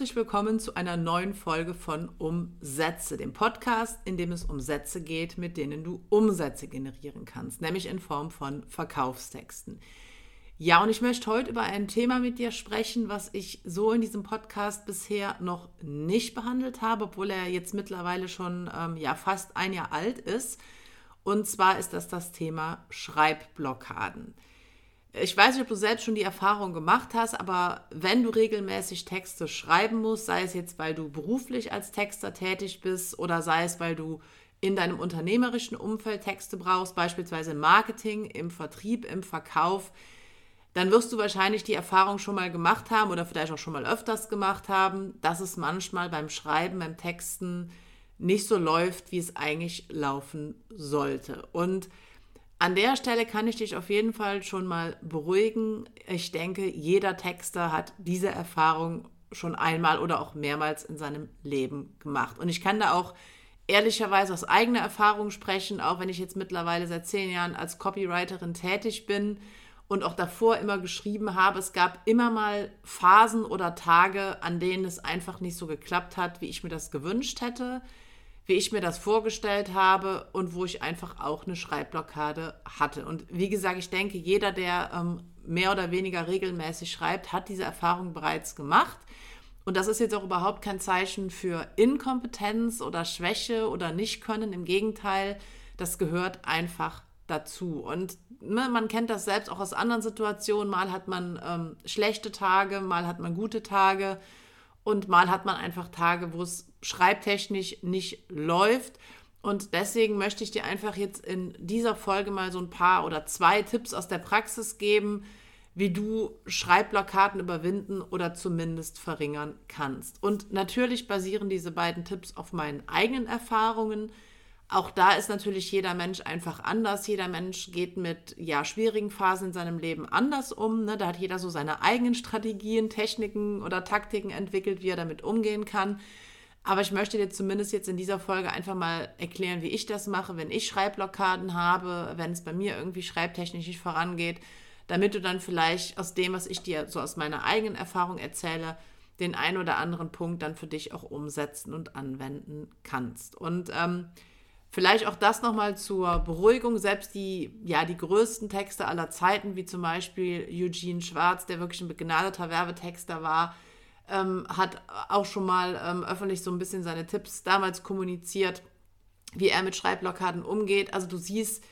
herzlich willkommen zu einer neuen Folge von Umsätze, dem Podcast, in dem es um Sätze geht, mit denen du Umsätze generieren kannst, nämlich in Form von Verkaufstexten. Ja, und ich möchte heute über ein Thema mit dir sprechen, was ich so in diesem Podcast bisher noch nicht behandelt habe, obwohl er jetzt mittlerweile schon ähm, ja, fast ein Jahr alt ist. Und zwar ist das das Thema Schreibblockaden. Ich weiß nicht, ob du selbst schon die Erfahrung gemacht hast, aber wenn du regelmäßig Texte schreiben musst, sei es jetzt, weil du beruflich als Texter tätig bist oder sei es, weil du in deinem unternehmerischen Umfeld Texte brauchst, beispielsweise im Marketing, im Vertrieb, im Verkauf, dann wirst du wahrscheinlich die Erfahrung schon mal gemacht haben oder vielleicht auch schon mal öfters gemacht haben, dass es manchmal beim Schreiben, beim Texten nicht so läuft, wie es eigentlich laufen sollte. Und an der Stelle kann ich dich auf jeden Fall schon mal beruhigen. Ich denke, jeder Texter hat diese Erfahrung schon einmal oder auch mehrmals in seinem Leben gemacht. Und ich kann da auch ehrlicherweise aus eigener Erfahrung sprechen, auch wenn ich jetzt mittlerweile seit zehn Jahren als Copywriterin tätig bin und auch davor immer geschrieben habe. Es gab immer mal Phasen oder Tage, an denen es einfach nicht so geklappt hat, wie ich mir das gewünscht hätte wie ich mir das vorgestellt habe und wo ich einfach auch eine Schreibblockade hatte. Und wie gesagt, ich denke, jeder, der ähm, mehr oder weniger regelmäßig schreibt, hat diese Erfahrung bereits gemacht. Und das ist jetzt auch überhaupt kein Zeichen für Inkompetenz oder Schwäche oder Nichtkönnen. Im Gegenteil, das gehört einfach dazu. Und ne, man kennt das selbst auch aus anderen Situationen. Mal hat man ähm, schlechte Tage, mal hat man gute Tage. Und mal hat man einfach Tage, wo es schreibtechnisch nicht läuft. Und deswegen möchte ich dir einfach jetzt in dieser Folge mal so ein paar oder zwei Tipps aus der Praxis geben, wie du Schreibblockaden überwinden oder zumindest verringern kannst. Und natürlich basieren diese beiden Tipps auf meinen eigenen Erfahrungen. Auch da ist natürlich jeder Mensch einfach anders. Jeder Mensch geht mit ja, schwierigen Phasen in seinem Leben anders um. Ne? Da hat jeder so seine eigenen Strategien, Techniken oder Taktiken entwickelt, wie er damit umgehen kann. Aber ich möchte dir zumindest jetzt in dieser Folge einfach mal erklären, wie ich das mache, wenn ich Schreibblockaden habe, wenn es bei mir irgendwie schreibtechnisch nicht vorangeht, damit du dann vielleicht aus dem, was ich dir so aus meiner eigenen Erfahrung erzähle, den einen oder anderen Punkt dann für dich auch umsetzen und anwenden kannst. Und ähm, vielleicht auch das nochmal zur Beruhigung, selbst die, ja, die größten Texte aller Zeiten, wie zum Beispiel Eugene Schwarz, der wirklich ein begnadeter Werbetexter war, ähm, hat auch schon mal ähm, öffentlich so ein bisschen seine Tipps damals kommuniziert, wie er mit Schreibblockaden umgeht. Also du siehst,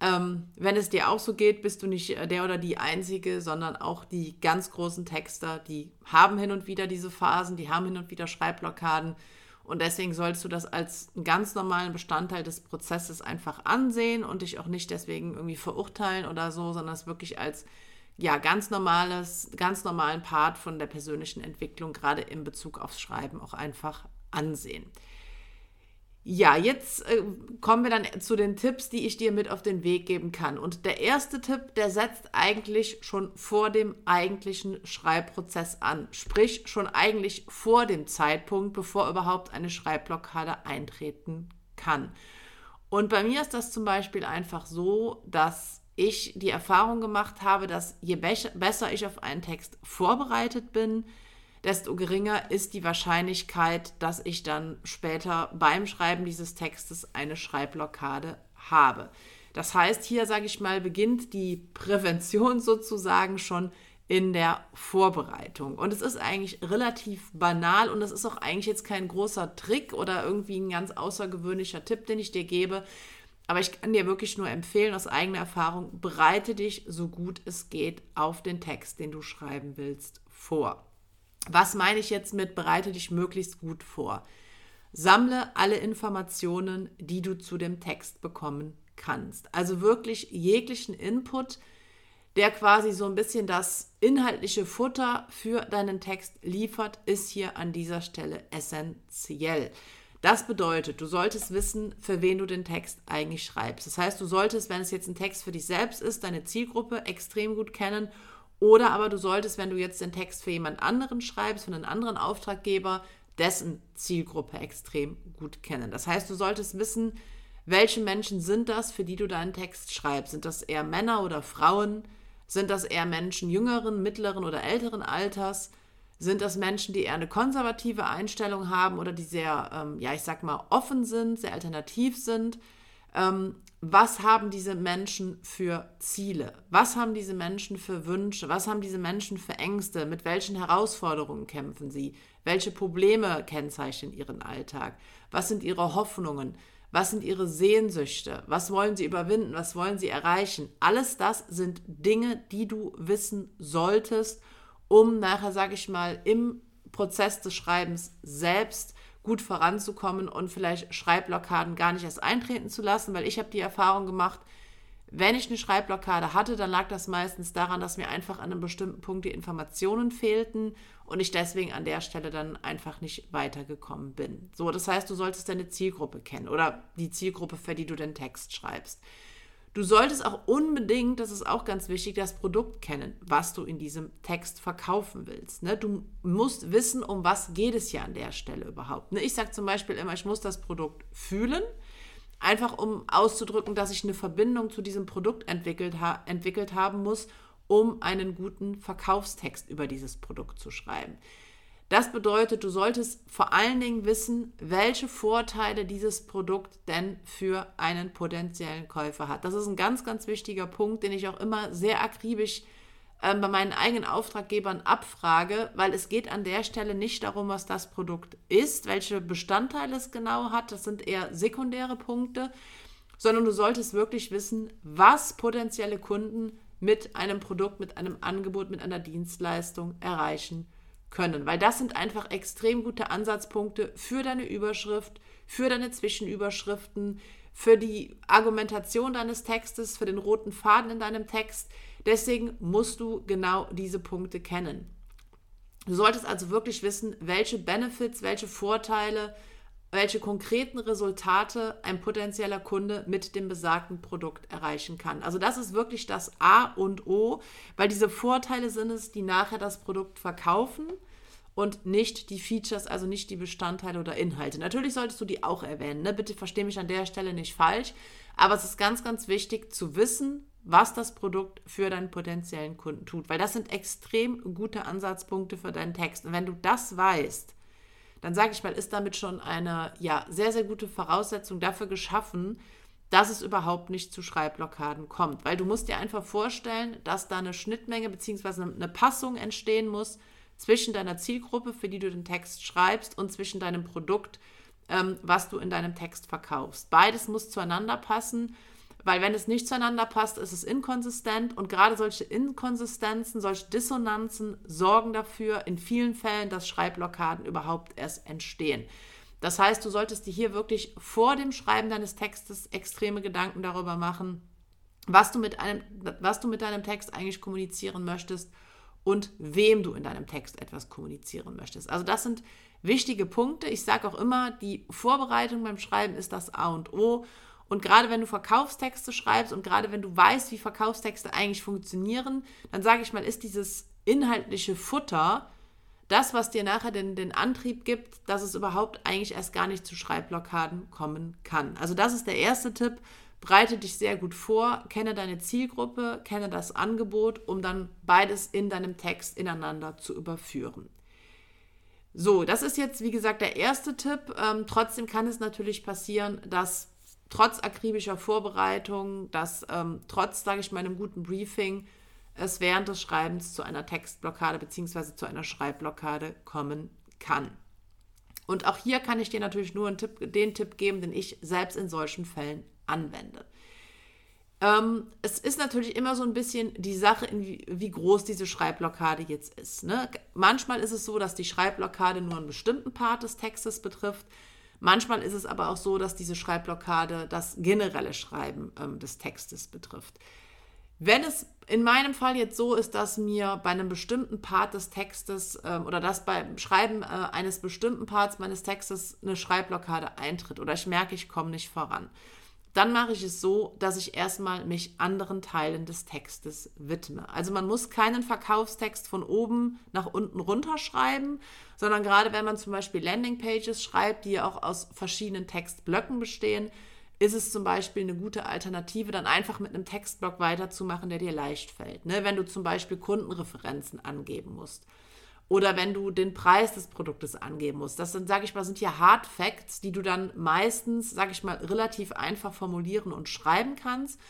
ähm, wenn es dir auch so geht, bist du nicht der oder die Einzige, sondern auch die ganz großen Texter, die haben hin und wieder diese Phasen, die haben hin und wieder Schreibblockaden. Und deswegen solltest du das als einen ganz normalen Bestandteil des Prozesses einfach ansehen und dich auch nicht deswegen irgendwie verurteilen oder so, sondern es wirklich als ja, ganz normales, ganz normalen Part von der persönlichen Entwicklung, gerade in Bezug aufs Schreiben, auch einfach ansehen. Ja, jetzt äh, kommen wir dann zu den Tipps, die ich dir mit auf den Weg geben kann. Und der erste Tipp, der setzt eigentlich schon vor dem eigentlichen Schreibprozess an. Sprich, schon eigentlich vor dem Zeitpunkt, bevor überhaupt eine Schreibblockade eintreten kann. Und bei mir ist das zum Beispiel einfach so, dass ich die Erfahrung gemacht habe, dass je be besser ich auf einen Text vorbereitet bin, desto geringer ist die Wahrscheinlichkeit, dass ich dann später beim Schreiben dieses Textes eine Schreibblockade habe. Das heißt, hier sage ich mal, beginnt die Prävention sozusagen schon in der Vorbereitung. Und es ist eigentlich relativ banal und es ist auch eigentlich jetzt kein großer Trick oder irgendwie ein ganz außergewöhnlicher Tipp, den ich dir gebe, aber ich kann dir wirklich nur empfehlen, aus eigener Erfahrung, bereite dich so gut es geht auf den Text, den du schreiben willst, vor. Was meine ich jetzt mit bereite dich möglichst gut vor? Sammle alle Informationen, die du zu dem Text bekommen kannst. Also wirklich jeglichen Input, der quasi so ein bisschen das inhaltliche Futter für deinen Text liefert, ist hier an dieser Stelle essentiell. Das bedeutet, du solltest wissen, für wen du den Text eigentlich schreibst. Das heißt, du solltest, wenn es jetzt ein Text für dich selbst ist, deine Zielgruppe extrem gut kennen. Oder aber du solltest, wenn du jetzt den Text für jemand anderen schreibst, für einen anderen Auftraggeber, dessen Zielgruppe extrem gut kennen. Das heißt, du solltest wissen, welche Menschen sind das, für die du deinen Text schreibst. Sind das eher Männer oder Frauen? Sind das eher Menschen jüngeren, mittleren oder älteren Alters? Sind das Menschen, die eher eine konservative Einstellung haben oder die sehr, ähm, ja, ich sag mal, offen sind, sehr alternativ sind? Ähm, was haben diese Menschen für Ziele? Was haben diese Menschen für Wünsche? Was haben diese Menschen für Ängste? Mit welchen Herausforderungen kämpfen sie? Welche Probleme kennzeichnen ihren Alltag? Was sind ihre Hoffnungen? Was sind ihre Sehnsüchte? Was wollen sie überwinden? Was wollen sie erreichen? Alles das sind Dinge, die du wissen solltest, um nachher, sage ich mal, im Prozess des Schreibens selbst gut voranzukommen und vielleicht Schreibblockaden gar nicht erst eintreten zu lassen, weil ich habe die Erfahrung gemacht, wenn ich eine Schreibblockade hatte, dann lag das meistens daran, dass mir einfach an einem bestimmten Punkt die Informationen fehlten und ich deswegen an der Stelle dann einfach nicht weitergekommen bin. So, das heißt, du solltest deine Zielgruppe kennen oder die Zielgruppe, für die du den Text schreibst. Du solltest auch unbedingt, das ist auch ganz wichtig, das Produkt kennen, was du in diesem Text verkaufen willst. Ne? Du musst wissen, um was geht es ja an der Stelle überhaupt. Ne? Ich sage zum Beispiel immer, ich muss das Produkt fühlen, einfach um auszudrücken, dass ich eine Verbindung zu diesem Produkt entwickelt, entwickelt haben muss, um einen guten Verkaufstext über dieses Produkt zu schreiben. Das bedeutet, du solltest vor allen Dingen wissen, welche Vorteile dieses Produkt denn für einen potenziellen Käufer hat. Das ist ein ganz, ganz wichtiger Punkt, den ich auch immer sehr akribisch äh, bei meinen eigenen Auftraggebern abfrage, weil es geht an der Stelle nicht darum, was das Produkt ist, welche Bestandteile es genau hat. Das sind eher sekundäre Punkte, sondern du solltest wirklich wissen, was potenzielle Kunden mit einem Produkt, mit einem Angebot, mit einer Dienstleistung erreichen können, weil das sind einfach extrem gute Ansatzpunkte für deine Überschrift, für deine Zwischenüberschriften, für die Argumentation deines Textes, für den roten Faden in deinem Text. Deswegen musst du genau diese Punkte kennen. Du solltest also wirklich wissen, welche Benefits, welche Vorteile, welche konkreten Resultate ein potenzieller Kunde mit dem besagten Produkt erreichen kann. Also das ist wirklich das A und O, weil diese Vorteile sind es, die nachher das Produkt verkaufen und nicht die Features, also nicht die Bestandteile oder Inhalte. Natürlich solltest du die auch erwähnen. Ne? Bitte verstehe mich an der Stelle nicht falsch, aber es ist ganz, ganz wichtig zu wissen, was das Produkt für deinen potenziellen Kunden tut, weil das sind extrem gute Ansatzpunkte für deinen Text. Und wenn du das weißt, dann sage ich mal, ist damit schon eine ja, sehr, sehr gute Voraussetzung dafür geschaffen, dass es überhaupt nicht zu Schreibblockaden kommt. Weil du musst dir einfach vorstellen, dass da eine Schnittmenge bzw. eine Passung entstehen muss zwischen deiner Zielgruppe, für die du den Text schreibst, und zwischen deinem Produkt, ähm, was du in deinem Text verkaufst. Beides muss zueinander passen. Weil wenn es nicht zueinander passt, ist es inkonsistent und gerade solche Inkonsistenzen, solche Dissonanzen sorgen dafür in vielen Fällen, dass Schreibblockaden überhaupt erst entstehen. Das heißt, du solltest dir hier wirklich vor dem Schreiben deines Textes extreme Gedanken darüber machen, was du mit, einem, was du mit deinem Text eigentlich kommunizieren möchtest und wem du in deinem Text etwas kommunizieren möchtest. Also das sind wichtige Punkte. Ich sage auch immer, die Vorbereitung beim Schreiben ist das A und O. Und gerade wenn du Verkaufstexte schreibst und gerade wenn du weißt, wie Verkaufstexte eigentlich funktionieren, dann sage ich mal, ist dieses inhaltliche Futter das, was dir nachher den, den Antrieb gibt, dass es überhaupt eigentlich erst gar nicht zu Schreibblockaden kommen kann. Also das ist der erste Tipp. Breite dich sehr gut vor, kenne deine Zielgruppe, kenne das Angebot, um dann beides in deinem Text ineinander zu überführen. So, das ist jetzt, wie gesagt, der erste Tipp. Ähm, trotzdem kann es natürlich passieren, dass trotz akribischer Vorbereitung, dass ähm, trotz, sage ich mal, einem guten Briefing, es während des Schreibens zu einer Textblockade bzw. zu einer Schreibblockade kommen kann. Und auch hier kann ich dir natürlich nur Tipp, den Tipp geben, den ich selbst in solchen Fällen anwende. Ähm, es ist natürlich immer so ein bisschen die Sache, wie, wie, groß diese Schreibblockade jetzt ist. Ne? Manchmal ist es so, dass die Schreibblockade nur einen bestimmten Part des Textes betrifft. Manchmal ist es aber auch so, dass diese Schreibblockade das generelle Schreiben ähm, des Textes betrifft. Wenn es in meinem Fall jetzt so ist, dass mir bei einem bestimmten Part des Textes ähm, oder dass beim Schreiben äh, eines bestimmten Parts meines Textes eine Schreibblockade eintritt oder ich merke, ich komme nicht voran, dann mache ich es so, dass ich erstmal mich anderen Teilen des Textes widme. Also man muss keinen Verkaufstext von oben nach unten runterschreiben, sondern gerade wenn man zum Beispiel Landingpages schreibt, die ja auch aus verschiedenen Textblöcken bestehen, ist es zum Beispiel eine gute Alternative, dann einfach mit einem Textblock weiterzumachen, der dir leicht fällt. Ne? Wenn du zum Beispiel Kundenreferenzen angeben musst oder wenn du den Preis des Produktes angeben musst. Das sind, sage ich mal, sind ja Hard Facts, die du dann meistens, sage ich mal, relativ einfach formulieren und schreiben kannst.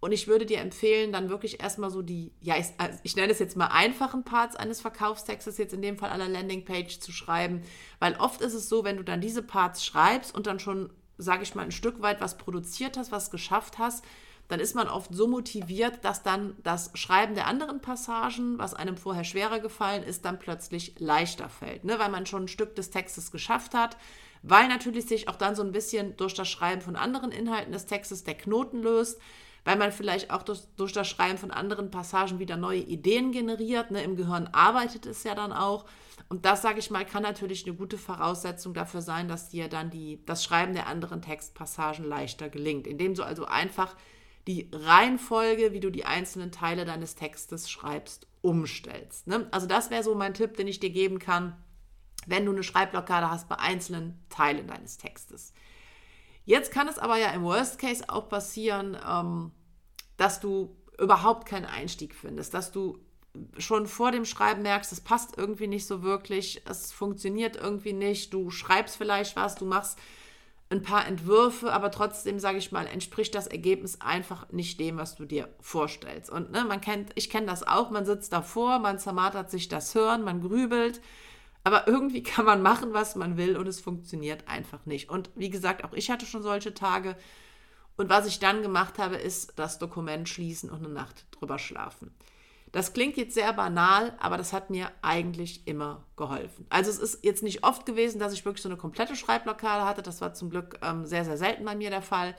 Und ich würde dir empfehlen, dann wirklich erstmal so die, ja, ich, also ich nenne es jetzt mal einfachen Parts eines Verkaufstextes, jetzt in dem Fall aller Landingpage zu schreiben. Weil oft ist es so, wenn du dann diese Parts schreibst und dann schon, sage ich mal, ein Stück weit was produziert hast, was geschafft hast, dann ist man oft so motiviert, dass dann das Schreiben der anderen Passagen, was einem vorher schwerer gefallen ist, dann plötzlich leichter fällt, ne? weil man schon ein Stück des Textes geschafft hat, weil natürlich sich auch dann so ein bisschen durch das Schreiben von anderen Inhalten des Textes der Knoten löst, weil man vielleicht auch durch, durch das Schreiben von anderen Passagen wieder neue Ideen generiert. Ne? Im Gehirn arbeitet es ja dann auch. Und das, sage ich mal, kann natürlich eine gute Voraussetzung dafür sein, dass dir dann die, das Schreiben der anderen Textpassagen leichter gelingt, indem du also einfach die Reihenfolge, wie du die einzelnen Teile deines Textes schreibst, umstellst. Ne? Also das wäre so mein Tipp, den ich dir geben kann, wenn du eine Schreibblockade hast bei einzelnen Teilen deines Textes. Jetzt kann es aber ja im Worst Case auch passieren, ähm, dass du überhaupt keinen Einstieg findest, dass du schon vor dem Schreiben merkst, es passt irgendwie nicht so wirklich, es funktioniert irgendwie nicht, du schreibst vielleicht was, du machst ein paar Entwürfe, aber trotzdem, sage ich mal, entspricht das Ergebnis einfach nicht dem, was du dir vorstellst. Und ne, man kennt, ich kenne das auch, man sitzt davor, man zermartert sich das Hirn, man grübelt, aber irgendwie kann man machen, was man will und es funktioniert einfach nicht. Und wie gesagt, auch ich hatte schon solche Tage. Und was ich dann gemacht habe, ist das Dokument schließen und eine Nacht drüber schlafen. Das klingt jetzt sehr banal, aber das hat mir eigentlich immer geholfen. Also es ist jetzt nicht oft gewesen, dass ich wirklich so eine komplette Schreibblockade hatte. Das war zum Glück ähm, sehr, sehr selten bei mir der Fall.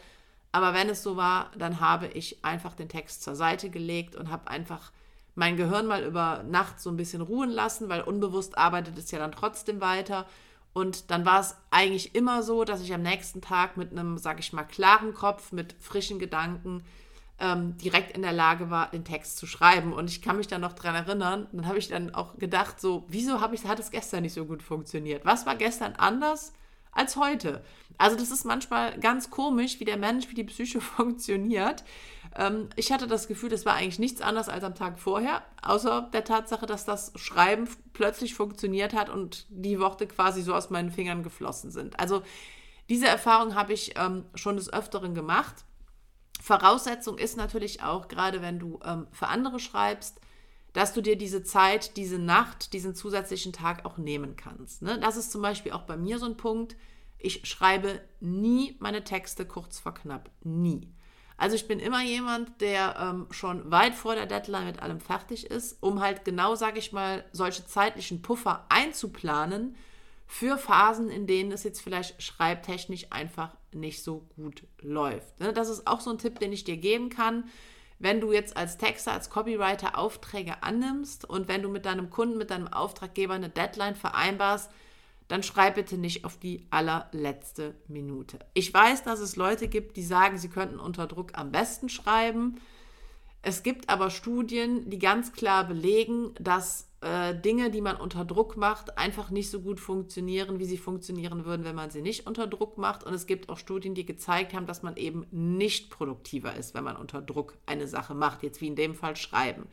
Aber wenn es so war, dann habe ich einfach den Text zur Seite gelegt und habe einfach mein Gehirn mal über Nacht so ein bisschen ruhen lassen, weil unbewusst arbeitet es ja dann trotzdem weiter. Und dann war es eigentlich immer so, dass ich am nächsten Tag mit einem, sag ich mal, klaren Kopf, mit frischen Gedanken ähm, direkt in der Lage war, den Text zu schreiben. Und ich kann mich dann noch daran erinnern, dann habe ich dann auch gedacht, so, wieso ich, hat es gestern nicht so gut funktioniert? Was war gestern anders als heute? Also das ist manchmal ganz komisch, wie der Mensch, wie die Psyche funktioniert. Ähm, ich hatte das Gefühl, das war eigentlich nichts anderes als am Tag vorher, außer der Tatsache, dass das Schreiben plötzlich funktioniert hat und die Worte quasi so aus meinen Fingern geflossen sind. Also diese Erfahrung habe ich ähm, schon des Öfteren gemacht. Voraussetzung ist natürlich auch, gerade wenn du ähm, für andere schreibst, dass du dir diese Zeit, diese Nacht, diesen zusätzlichen Tag auch nehmen kannst. Ne? Das ist zum Beispiel auch bei mir so ein Punkt. Ich schreibe nie meine Texte kurz vor knapp. Nie. Also ich bin immer jemand, der ähm, schon weit vor der Deadline mit allem fertig ist, um halt genau, sage ich mal, solche zeitlichen Puffer einzuplanen für Phasen, in denen es jetzt vielleicht schreibtechnisch einfach nicht so gut läuft. Ne, das ist auch so ein Tipp, den ich dir geben kann. Wenn du jetzt als Texter, als Copywriter Aufträge annimmst und wenn du mit deinem Kunden, mit deinem Auftraggeber eine Deadline vereinbarst, dann schreib bitte nicht auf die allerletzte Minute. Ich weiß, dass es Leute gibt, die sagen, sie könnten unter Druck am besten schreiben. Es gibt aber Studien, die ganz klar belegen, dass äh, Dinge, die man unter Druck macht, einfach nicht so gut funktionieren, wie sie funktionieren würden, wenn man sie nicht unter Druck macht. Und es gibt auch Studien, die gezeigt haben, dass man eben nicht produktiver ist, wenn man unter Druck eine Sache macht, jetzt wie in dem Fall schreiben.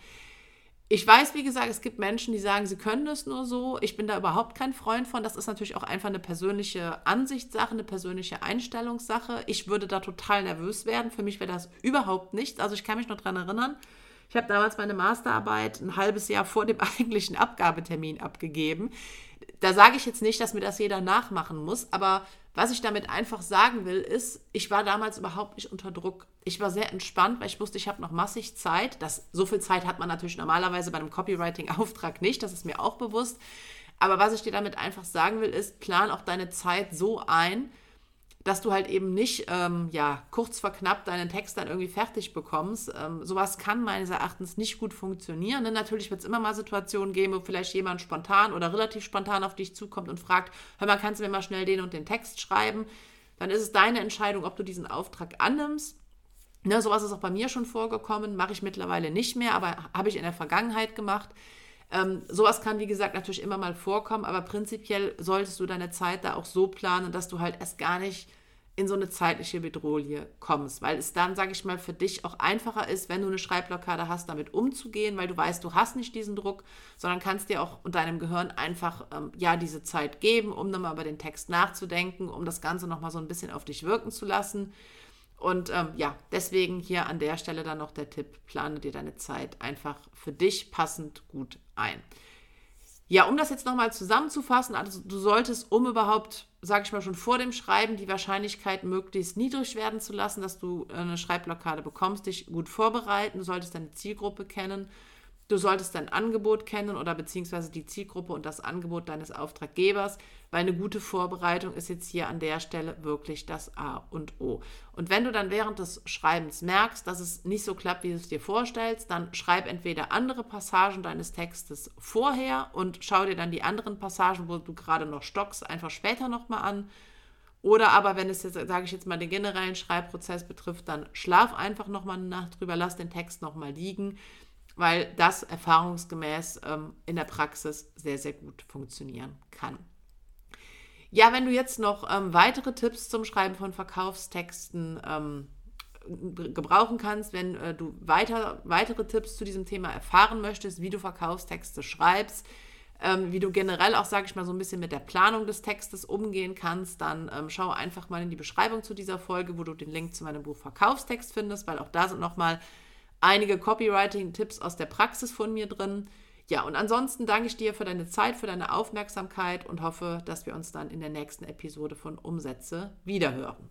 Ich weiß, wie gesagt, es gibt Menschen, die sagen, sie können es nur so. Ich bin da überhaupt kein Freund von. Das ist natürlich auch einfach eine persönliche Ansichtssache, eine persönliche Einstellungssache. Ich würde da total nervös werden. Für mich wäre das überhaupt nichts. Also ich kann mich noch daran erinnern, ich habe damals meine Masterarbeit ein halbes Jahr vor dem eigentlichen Abgabetermin abgegeben. Da sage ich jetzt nicht, dass mir das jeder nachmachen muss, aber was ich damit einfach sagen will, ist, ich war damals überhaupt nicht unter Druck. Ich war sehr entspannt, weil ich wusste, ich habe noch massig Zeit. Das, so viel Zeit hat man natürlich normalerweise bei einem Copywriting-Auftrag nicht, das ist mir auch bewusst. Aber was ich dir damit einfach sagen will, ist, plan auch deine Zeit so ein, dass du halt eben nicht ähm, ja, kurz vor knapp deinen Text dann irgendwie fertig bekommst. Ähm, sowas kann meines Erachtens nicht gut funktionieren. Denn natürlich wird es immer mal Situationen geben, wo vielleicht jemand spontan oder relativ spontan auf dich zukommt und fragt, hör mal, kannst du mir mal schnell den und den Text schreiben? Dann ist es deine Entscheidung, ob du diesen Auftrag annimmst. Ne, sowas ist auch bei mir schon vorgekommen, mache ich mittlerweile nicht mehr, aber habe ich in der Vergangenheit gemacht. Ähm, sowas kann, wie gesagt, natürlich immer mal vorkommen, aber prinzipiell solltest du deine Zeit da auch so planen, dass du halt erst gar nicht in so eine zeitliche Bedrohung kommst, weil es dann, sage ich mal, für dich auch einfacher ist, wenn du eine Schreibblockade hast, damit umzugehen, weil du weißt, du hast nicht diesen Druck, sondern kannst dir auch und deinem Gehirn einfach ähm, ja diese Zeit geben, um nochmal über den Text nachzudenken, um das Ganze nochmal so ein bisschen auf dich wirken zu lassen. Und ähm, ja, deswegen hier an der Stelle dann noch der Tipp, plane dir deine Zeit einfach für dich passend gut ein. Ja, um das jetzt nochmal zusammenzufassen, also du solltest, um überhaupt, sage ich mal, schon vor dem Schreiben die Wahrscheinlichkeit möglichst niedrig werden zu lassen, dass du eine Schreibblockade bekommst, dich gut vorbereiten. Du solltest deine Zielgruppe kennen Du solltest dein Angebot kennen oder beziehungsweise die Zielgruppe und das Angebot deines Auftraggebers, weil eine gute Vorbereitung ist jetzt hier an der Stelle wirklich das A und O. Und wenn du dann während des Schreibens merkst, dass es nicht so klappt, wie du es dir vorstellst, dann schreib entweder andere Passagen deines Textes vorher und schau dir dann die anderen Passagen, wo du gerade noch stockst, einfach später nochmal an. Oder aber, wenn es jetzt, sage ich jetzt mal, den generellen Schreibprozess betrifft, dann schlaf einfach nochmal eine Nacht drüber, lass den Text nochmal liegen weil das erfahrungsgemäß ähm, in der Praxis sehr, sehr gut funktionieren kann. Ja, wenn du jetzt noch ähm, weitere Tipps zum Schreiben von Verkaufstexten ähm, gebrauchen kannst, wenn äh, du weiter, weitere Tipps zu diesem Thema erfahren möchtest, wie du Verkaufstexte schreibst, ähm, wie du generell auch, sage ich mal, so ein bisschen mit der Planung des Textes umgehen kannst, dann ähm, schau einfach mal in die Beschreibung zu dieser Folge, wo du den Link zu meinem Buch Verkaufstext findest, weil auch da sind nochmal einige Copywriting-Tipps aus der Praxis von mir drin. Ja, und ansonsten danke ich dir für deine Zeit, für deine Aufmerksamkeit und hoffe, dass wir uns dann in der nächsten Episode von Umsätze wiederhören.